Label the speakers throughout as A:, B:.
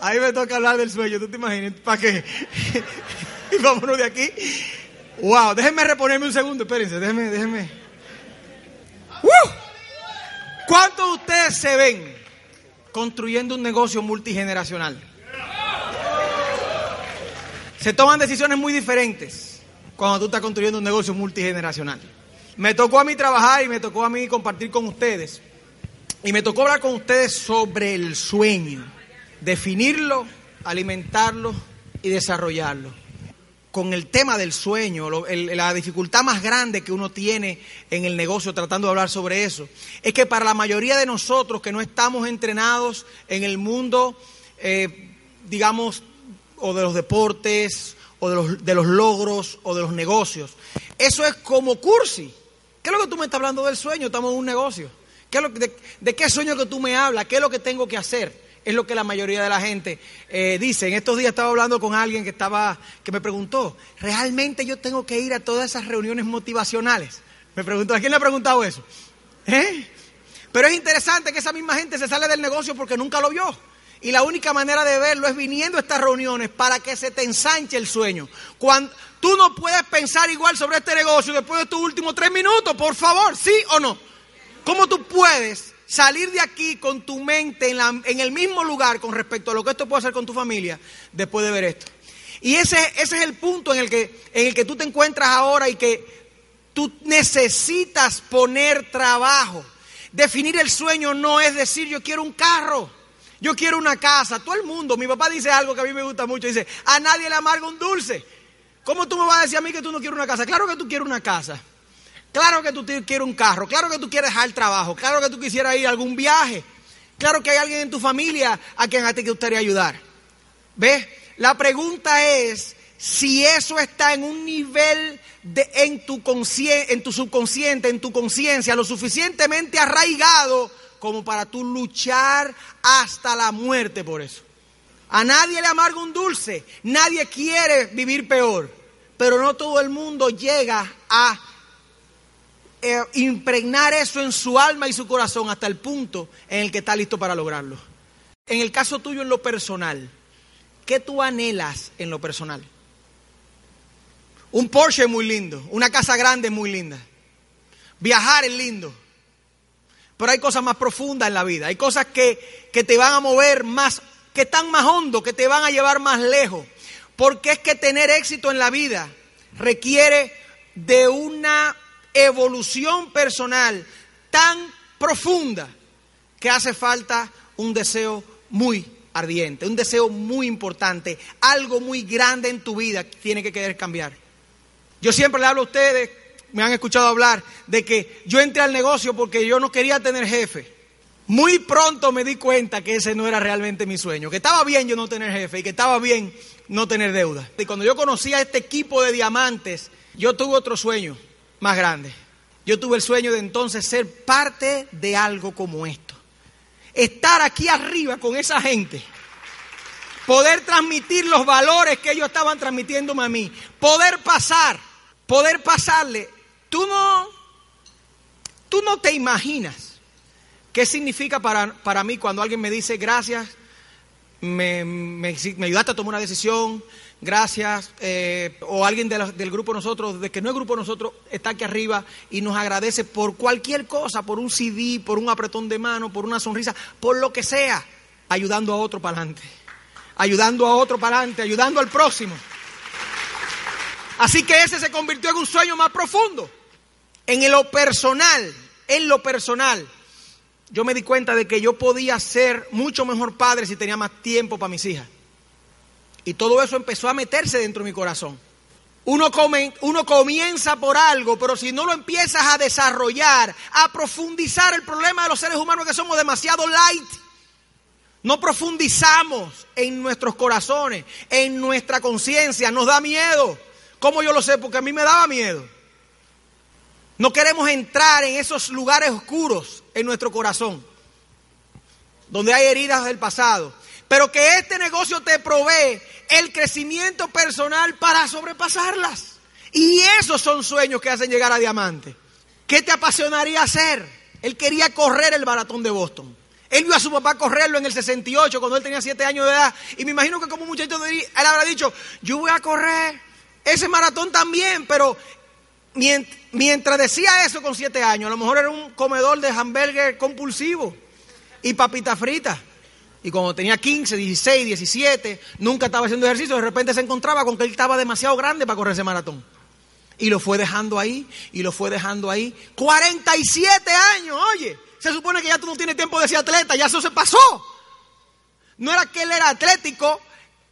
A: Ahí me toca hablar del sueño, ¿tú te imaginas? ¿Para qué? y vámonos de aquí. Wow, déjenme reponerme un segundo, espérense, déjenme, déjenme. ¡Uh! ¿Cuántos de ustedes se ven construyendo un negocio multigeneracional? Se toman decisiones muy diferentes cuando tú estás construyendo un negocio multigeneracional. Me tocó a mí trabajar y me tocó a mí compartir con ustedes. Y me tocó hablar con ustedes sobre el sueño definirlo, alimentarlo y desarrollarlo. Con el tema del sueño, la dificultad más grande que uno tiene en el negocio tratando de hablar sobre eso, es que para la mayoría de nosotros que no estamos entrenados en el mundo, eh, digamos, o de los deportes, o de los, de los logros, o de los negocios, eso es como cursi. ¿Qué es lo que tú me estás hablando del sueño? Estamos en un negocio. ¿Qué de, ¿De qué sueño que tú me hablas? ¿Qué es lo que tengo que hacer? Es lo que la mayoría de la gente eh, dice. En estos días estaba hablando con alguien que estaba, que me preguntó, ¿realmente yo tengo que ir a todas esas reuniones motivacionales? Me preguntó, ¿a quién le ha preguntado eso? ¿Eh? Pero es interesante que esa misma gente se sale del negocio porque nunca lo vio. Y la única manera de verlo es viniendo a estas reuniones para que se te ensanche el sueño. Cuando tú no puedes pensar igual sobre este negocio después de tus últimos tres minutos, por favor, ¿sí o no? ¿Cómo tú puedes salir de aquí con tu mente en, el mismo lugar con respecto a lo que esto puede hacer con tu familia después de ver esto. Y ese, ese es el punto en el, que, en el que tú te encuentras ahora y que tú necesitas poner trabajo. Definir el sueño no es decir yo quiero un carro, yo quiero una casa. Todo el mundo, mi papá dice algo que a mí me gusta mucho, dice, a nadie le amarga un dulce. ¿Cómo tú me vas a decir a mí que tú no quieres una casa? Claro que tú quieres una casa. Claro que tú quieres un carro, claro que tú quieres dejar el trabajo, claro que tú quisieras ir a algún viaje, claro que hay alguien en tu familia a quien a ti te gustaría ayudar. ¿Ves? La pregunta es si eso está en un nivel de, en, tu en tu subconsciente, en tu conciencia, lo suficientemente arraigado como para tú luchar hasta la muerte por eso. A nadie le amarga un dulce, nadie quiere vivir peor, pero no todo el mundo llega a eh, impregnar eso en su alma y su corazón hasta el punto en el que está listo para lograrlo. En el caso tuyo en lo personal, ¿qué tú anhelas en lo personal? Un Porsche es muy lindo, una casa grande es muy linda, viajar es lindo, pero hay cosas más profundas en la vida, hay cosas que, que te van a mover más, que están más hondo, que te van a llevar más lejos, porque es que tener éxito en la vida requiere de una evolución personal tan profunda que hace falta un deseo muy ardiente, un deseo muy importante, algo muy grande en tu vida tiene que querer cambiar. Yo siempre le hablo a ustedes, me han escuchado hablar, de que yo entré al negocio porque yo no quería tener jefe. Muy pronto me di cuenta que ese no era realmente mi sueño, que estaba bien yo no tener jefe y que estaba bien no tener deuda. Y cuando yo conocí a este equipo de diamantes, yo tuve otro sueño más grande. Yo tuve el sueño de entonces ser parte de algo como esto. Estar aquí arriba con esa gente. Poder transmitir los valores que ellos estaban transmitiéndome a mí. Poder pasar, poder pasarle. Tú no, tú no te imaginas qué significa para, para mí cuando alguien me dice gracias, me, me, me ayudaste a tomar una decisión, gracias, eh, o alguien del grupo nosotros, de que no es grupo nosotros, está aquí arriba y nos agradece por cualquier cosa, por un CD, por un apretón de mano, por una sonrisa, por lo que sea, ayudando a otro para adelante, ayudando a otro para adelante, ayudando al próximo. Así que ese se convirtió en un sueño más profundo. En lo personal, en lo personal, yo me di cuenta de que yo podía ser mucho mejor padre si tenía más tiempo para mis hijas. Y todo eso empezó a meterse dentro de mi corazón. Uno, come, uno comienza por algo, pero si no lo empiezas a desarrollar, a profundizar el problema de los seres humanos que somos demasiado light, no profundizamos en nuestros corazones, en nuestra conciencia, nos da miedo. ¿Cómo yo lo sé? Porque a mí me daba miedo. No queremos entrar en esos lugares oscuros en nuestro corazón, donde hay heridas del pasado. Pero que este negocio te provee el crecimiento personal para sobrepasarlas. Y esos son sueños que hacen llegar a diamante. ¿Qué te apasionaría hacer? Él quería correr el maratón de Boston. Él vio a su papá correrlo en el 68 cuando él tenía 7 años de edad. Y me imagino que como muchacho él habrá dicho, yo voy a correr ese maratón también, pero mientras decía eso con 7 años, a lo mejor era un comedor de hamburger compulsivo y papita frita. Y cuando tenía 15, 16, 17, nunca estaba haciendo ejercicio, de repente se encontraba con que él estaba demasiado grande para correr ese maratón. Y lo fue dejando ahí, y lo fue dejando ahí. 47 años, oye. Se supone que ya tú no tienes tiempo de ser atleta, ya eso se pasó. No era que él era atlético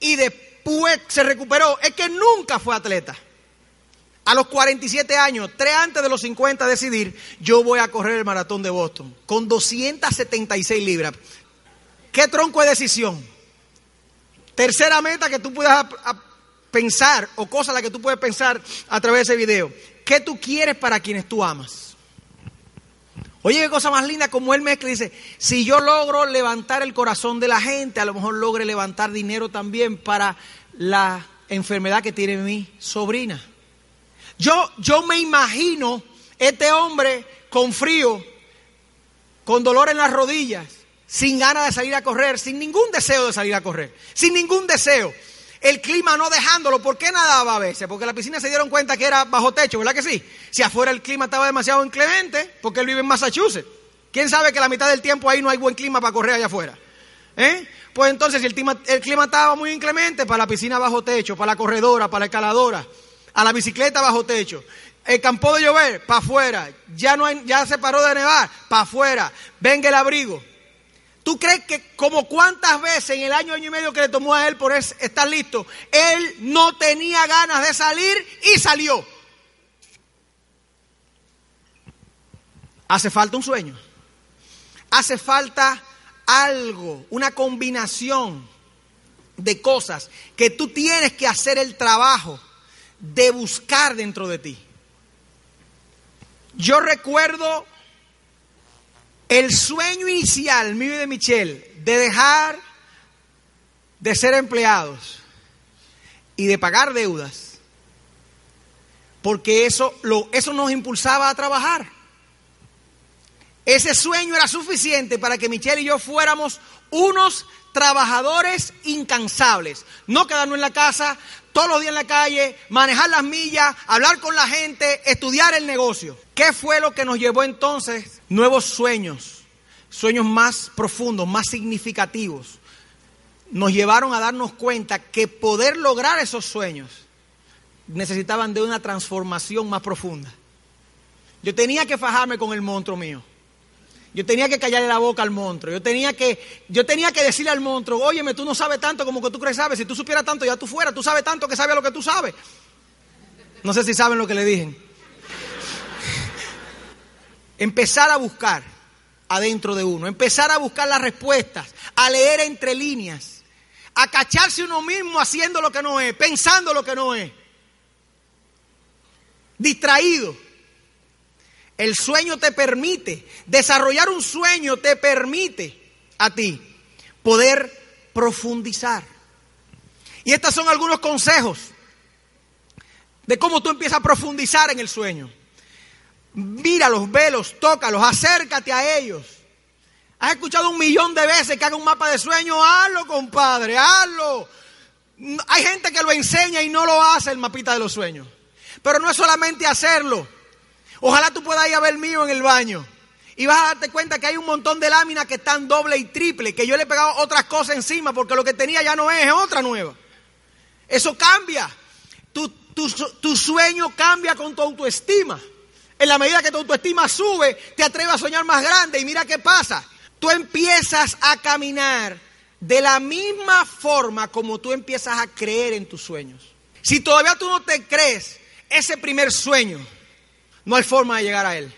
A: y después se recuperó, es que nunca fue atleta. A los 47 años, tres antes de los 50, decidir, yo voy a correr el maratón de Boston con 276 libras. ¿Qué tronco de decisión? Tercera meta que tú puedas pensar o cosa la que tú puedes pensar a través de ese video. ¿Qué tú quieres para quienes tú amas? Oye, qué cosa más linda como él mezcla dice, si yo logro levantar el corazón de la gente, a lo mejor logre levantar dinero también para la enfermedad que tiene mi sobrina. Yo, yo me imagino este hombre con frío, con dolor en las rodillas, sin ganas de salir a correr, sin ningún deseo de salir a correr, sin ningún deseo el clima no dejándolo. ¿Por qué nadaba a veces? Porque la piscina se dieron cuenta que era bajo techo, ¿verdad que sí? Si afuera el clima estaba demasiado inclemente, porque él vive en Massachusetts. ¿Quién sabe que la mitad del tiempo ahí no hay buen clima para correr allá afuera? ¿Eh? Pues entonces, si el clima, el clima estaba muy inclemente, para la piscina bajo techo, para la corredora, para la escaladora, a la bicicleta bajo techo. El campo de llover, para afuera. Ya, no hay, ya se paró de nevar, para afuera. Venga el abrigo. ¿Tú crees que como cuántas veces en el año, año y medio que le tomó a él por estar listo, él no tenía ganas de salir y salió? Hace falta un sueño. Hace falta algo, una combinación de cosas que tú tienes que hacer el trabajo de buscar dentro de ti. Yo recuerdo el sueño inicial mío y de Michelle de dejar de ser empleados y de pagar deudas, porque eso, lo, eso nos impulsaba a trabajar. Ese sueño era suficiente para que Michelle y yo fuéramos unos trabajadores incansables. No quedarnos en la casa, todos los días en la calle, manejar las millas, hablar con la gente, estudiar el negocio. ¿Qué fue lo que nos llevó entonces? Nuevos sueños, sueños más profundos, más significativos. Nos llevaron a darnos cuenta que poder lograr esos sueños necesitaban de una transformación más profunda. Yo tenía que fajarme con el monstruo mío. Yo tenía que callarle la boca al monstruo. Yo tenía que, yo tenía que decirle al monstruo, óyeme, tú no sabes tanto como que tú crees sabes. Si tú supieras tanto, ya tú fueras. Tú sabes tanto que sabes lo que tú sabes. No sé si saben lo que le dije. Empezar a buscar adentro de uno. Empezar a buscar las respuestas. A leer entre líneas. A cacharse uno mismo haciendo lo que no es. Pensando lo que no es. Distraído. El sueño te permite, desarrollar un sueño te permite a ti poder profundizar. Y estos son algunos consejos de cómo tú empiezas a profundizar en el sueño. Míralos, velos, tócalos, acércate a ellos. Has escuchado un millón de veces que haga un mapa de sueño, hazlo, compadre, hazlo. Hay gente que lo enseña y no lo hace el mapita de los sueños. Pero no es solamente hacerlo, Ojalá tú puedas ir a ver el mío en el baño. Y vas a darte cuenta que hay un montón de láminas que están doble y triple, que yo le he pegado otras cosas encima porque lo que tenía ya no es, es otra nueva. Eso cambia. Tu, tu sueño cambia con tu autoestima. En la medida que tu autoestima sube, te atreves a soñar más grande y mira qué pasa. Tú empiezas a caminar de la misma forma como tú empiezas a creer en tus sueños. Si todavía tú no te crees ese primer sueño, no hay forma de llegar a él.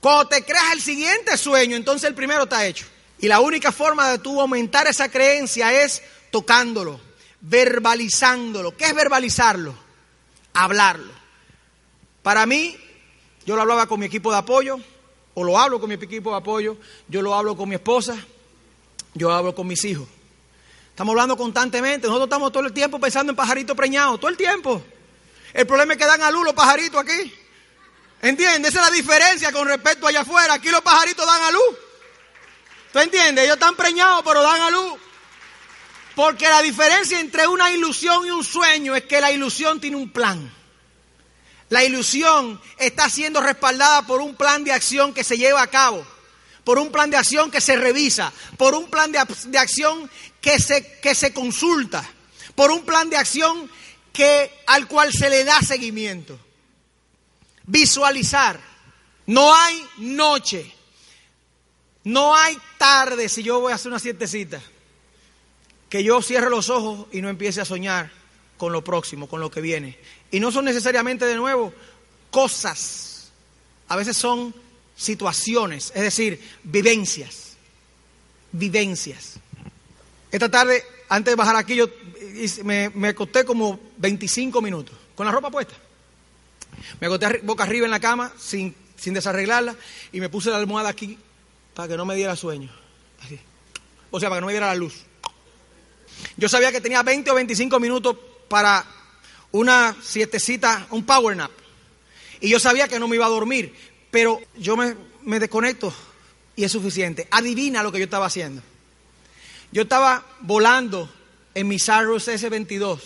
A: Cuando te creas el siguiente sueño, entonces el primero está hecho. Y la única forma de tú aumentar esa creencia es tocándolo, verbalizándolo. ¿Qué es verbalizarlo? Hablarlo. Para mí, yo lo hablaba con mi equipo de apoyo, o lo hablo con mi equipo de apoyo, yo lo hablo con mi esposa, yo hablo con mis hijos. Estamos hablando constantemente, nosotros estamos todo el tiempo pensando en pajaritos preñados, todo el tiempo. El problema es que dan a luz los pajaritos aquí. ¿Entiendes? Esa es la diferencia con respecto allá afuera. Aquí los pajaritos dan a luz. ¿Tú entiendes? Ellos están preñados, pero dan a luz. Porque la diferencia entre una ilusión y un sueño es que la ilusión tiene un plan. La ilusión está siendo respaldada por un plan de acción que se lleva a cabo, por un plan de acción que se revisa, por un plan de, acción que se, que se consulta, por un plan de acción que, al cual se le da seguimiento. Visualizar. No hay noche no hay tarde si yo voy a hacer una sietecita que yo cierre los ojos y no empiece a soñar con lo próximo, con lo que viene. Y no son necesariamente de nuevo cosas, a veces son situaciones, es decir, vivencias, vivencias. Esta tarde, antes de bajar aquí, yo me, me acosté como 25 minutos, con la ropa puesta. Me acosté boca arriba en la cama, sin, sin desarreglarla, y me puse la almohada aquí para que no me diera sueño. Así. O sea, para que no me diera la luz. Yo sabía que tenía 20 o 25 minutos para una sietecita, un power nap. Y yo sabía que no me iba a dormir, pero yo me, me desconecto y es suficiente. Adivina lo que yo estaba haciendo. Yo estaba volando en mi Cyrus S22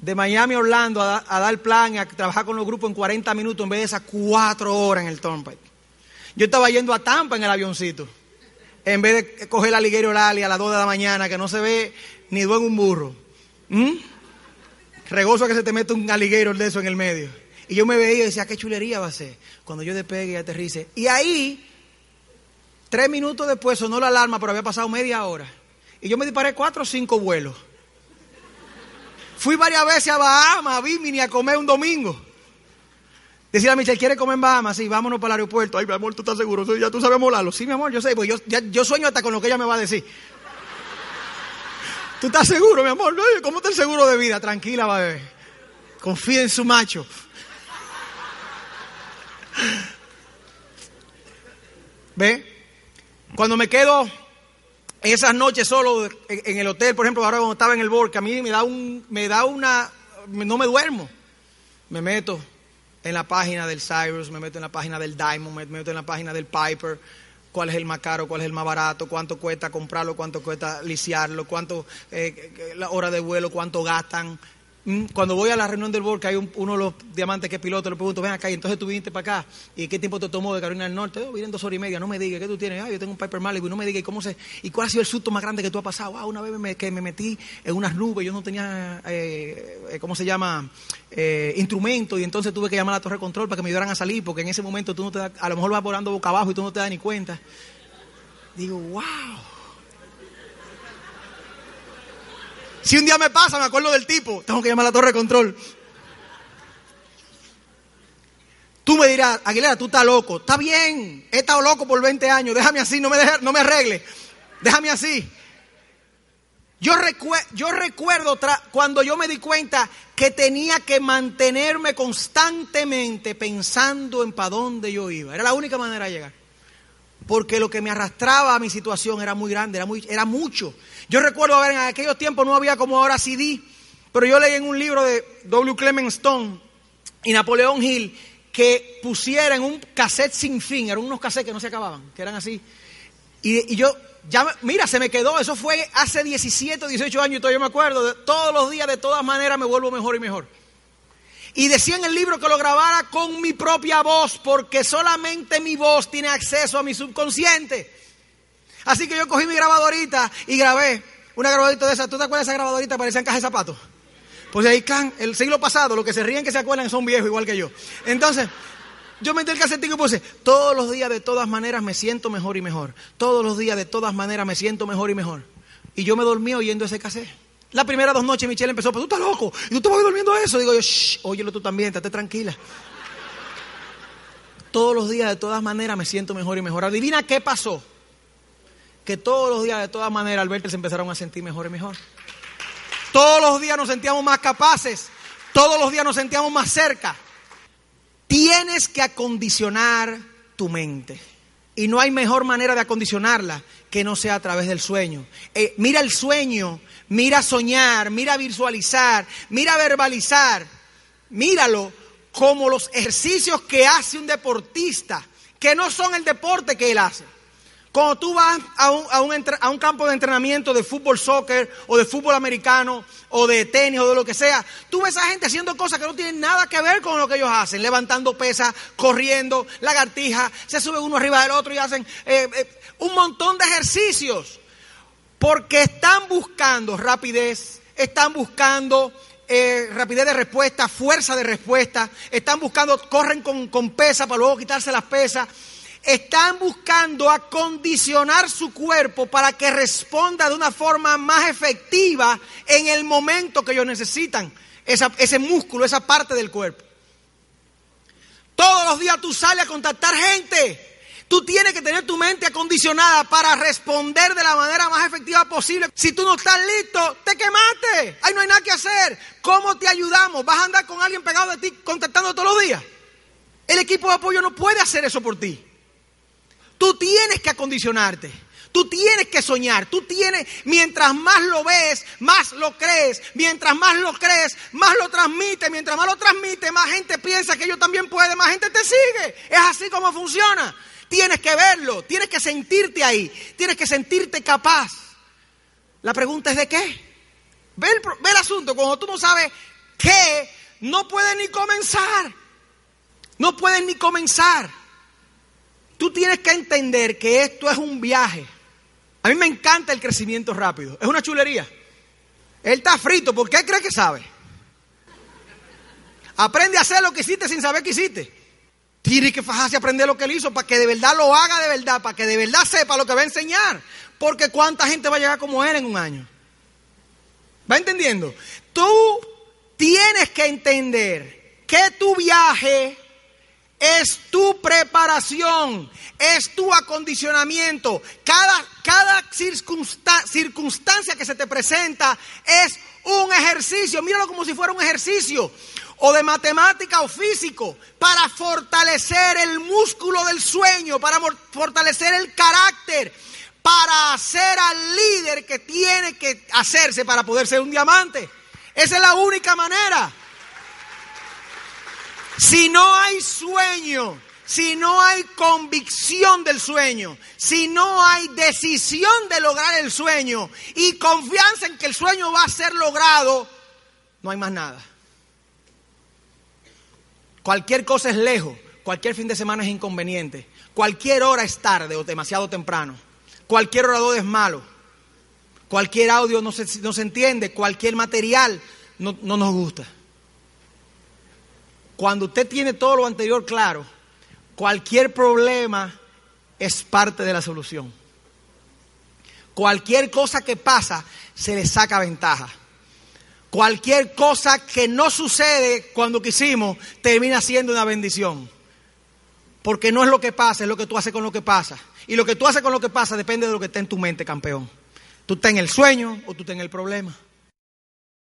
A: de Miami a Orlando a, a dar plan, a trabajar con los grupos en 40 minutos en vez de esas 4 horas en el Turnpike. Yo estaba yendo a Tampa en el avioncito. En vez de coger la liguero Lali a las 2 de la mañana, que no se ve ni en un burro. ¿Mm? Regoso que se te mete un aliguero de eso en el medio. Y yo me veía y decía, qué chulería va a ser cuando yo despegue y aterrice. Y ahí, tres minutos después sonó la alarma, pero había pasado media hora. Y yo me disparé cuatro o cinco vuelos. Fui varias veces a Bahamas, a Bimini, a comer un domingo. Decía a Michelle, ¿quiere comer en Bahamas? Sí, vámonos para el aeropuerto. Ay, mi amor, ¿tú estás seguro? ¿Ya tú sabes molarlo? Sí, mi amor, yo sé. Pues yo, yo sueño hasta con lo que ella me va a decir. ¿Tú estás seguro, mi amor? ¿Cómo estás seguro de vida? Tranquila, bebé. Confía en su macho. ¿Ve? Cuando me quedo esas noches solo en el hotel, por ejemplo, ahora cuando estaba en el que a mí me da un, me da una, no me duermo. Me meto, en la página del Cyrus, me meto en la página del Diamond, me meto en la página del Piper, cuál es el más caro, cuál es el más barato, cuánto cuesta comprarlo, cuánto cuesta liciarlo, cuánto eh, la hora de vuelo, cuánto gastan. Mm, cuando voy a la reunión del board, que hay uno de los diamantes que es piloto, le pregunto, ven acá, y entonces tú viniste para acá, ¿y qué tiempo te tomó de Carolina del Norte? Oh, vine dos horas y media, no me digas, ¿qué tú tienes? Ah, yo tengo un Piper Malibu, no me digas, ¿y cómo se, y cuál ha sido el susto más grande que tú has pasado? Ah, una vez me, que me metí en unas nubes, yo no tenía, eh, eh, ¿cómo se llama? Eh, instrumento, y entonces tuve que llamar a la torre control para que me ayudaran a salir, porque en ese momento tú no te a lo mejor vas volando boca abajo y tú no te das ni cuenta. Digo, wow. Si un día me pasa, me acuerdo del tipo, tengo que llamar a la torre de control. Tú me dirás, Aguilera, tú estás loco. Está bien, he estado loco por 20 años, déjame así, no me, no me arregle. Déjame así. Yo, yo recuerdo cuando yo me di cuenta que tenía que mantenerme constantemente pensando en para dónde yo iba. Era la única manera de llegar. Porque lo que me arrastraba a mi situación era muy grande, era, muy, era mucho. Yo recuerdo, a ver, en aquellos tiempos no había como ahora CD, pero yo leí en un libro de W. Clement Stone y Napoleón Hill que pusieran un cassette sin fin, eran unos cassettes que no se acababan, que eran así. Y, yo, ya, mira, se me quedó, eso fue hace 17, 18 años y todavía me acuerdo, de, todos los días, de todas maneras, me vuelvo mejor y mejor. Y decía en el libro que lo grabara con mi propia voz, porque solamente mi voz tiene acceso a mi subconsciente. Así que yo cogí mi grabadorita y grabé una grabadorita de esa. ¿Tú te acuerdas de esa grabadorita? Parecía en caja de zapatos. Pues ahí, can, el siglo pasado, los que se ríen que se acuerdan son viejos igual que yo. Entonces, yo metí el casetín y puse, todos los días de todas maneras me siento mejor y mejor. Todos los días de todas maneras me siento mejor y mejor. Y yo me dormí oyendo ese cassette. La primera dos noches Michelle empezó, pero tú estás loco. Y tú te vas durmiendo eso. Digo yo, shh, óyelo tú también, estate tranquila. Todos los días de todas maneras me siento mejor y mejor. Adivina qué pasó. que todos los días, de todas maneras, al verte se empezaron a sentir mejor y mejor. Todos los días nos sentíamos más capaces, todos los días nos sentíamos más cerca. Tienes que acondicionar tu mente. Y no hay mejor manera de acondicionarla que no sea a través del sueño. Eh, mira el sueño, mira soñar, mira visualizar, mira verbalizar. Míralo como los ejercicios que hace un deportista, que no son el deporte que él hace. Cuando tú vas a un, a, un, a un, campo de entrenamiento de fútbol, soccer, o de fútbol americano, o de tenis, o de lo que sea, tú ves a gente haciendo cosas que no tienen nada que ver con lo que ellos hacen, levantando pesas, corriendo, lagartijas, se suben uno arriba del otro y hacen eh, eh, un montón de ejercicios, porque están buscando rapidez, están buscando eh, rapidez de respuesta, fuerza de respuesta, están buscando, corren con, con pesa para luego quitarse las pesas están buscando acondicionar su cuerpo para que responda de una forma más efectiva en el momento que ellos necesitan ese músculo, esa parte del cuerpo. Todos los días tú sales a contactar gente. Tú tienes que tener tu mente acondicionada para responder de la manera más efectiva posible. Si tú no estás listo, te quemaste. Ahí no hay nada que hacer. ¿Cómo te ayudamos? ¿Vas a andar con alguien pegado de ti contactando todos los días? El equipo de apoyo no puede hacer eso por ti. Tú tienes que acondicionarte. Tú tienes que soñar, tú tienes, mientras más lo ves, más lo crees, mientras más lo crees, más lo transmite, mientras más lo transmite, más gente piensa que yo también puede, más gente te sigue. Es así como funciona. Tienes que verlo, tienes que sentirte ahí, tienes que sentirte capaz. La pregunta es de qué. Ve el, el asunto, cuando tú no sabes qué, no puedes ni comenzar. No puedes ni comenzar. Tú tienes que entender que esto es un viaje. A mí me encanta el crecimiento rápido. Es una chulería. Él está frito porque él cree que sabe. Aprende a hacer lo que hiciste sin saber que hiciste. Tiene que fajarse aprender lo que él hizo para que de verdad lo haga de verdad, para que de verdad sepa lo que va a enseñar. Porque cuánta gente va a llegar como él en un año. ¿Va entendiendo? Tú tienes que entender que tu viaje es tu preparación, es tu acondicionamiento. Cada, cada circunstancia que se te presenta es un ejercicio. Míralo como si fuera un ejercicio. O de matemática o físico. Para fortalecer el músculo del sueño. Para fortalecer el carácter. Para hacer al líder que tiene que hacerse para poder ser un diamante. Esa es la única manera. Si no hay sueño, si no hay convicción del sueño, si no hay decisión de lograr el sueño y confianza en que el sueño va a ser logrado, no hay más nada. Cualquier cosa es lejos, cualquier fin de semana es inconveniente, cualquier hora es tarde o demasiado temprano, cualquier orador es malo, cualquier audio no se, no se entiende, cualquier material no, no nos gusta. Cuando usted tiene todo lo anterior claro, cualquier problema es parte de la solución. Cualquier cosa que pasa, se le saca ventaja. Cualquier cosa que no sucede cuando quisimos, termina siendo una bendición. Porque no es lo que pasa, es lo que tú haces con lo que pasa. Y lo que tú haces con lo que pasa depende de lo que está en tu mente, campeón. Tú estás en el sueño o tú estás en el problema.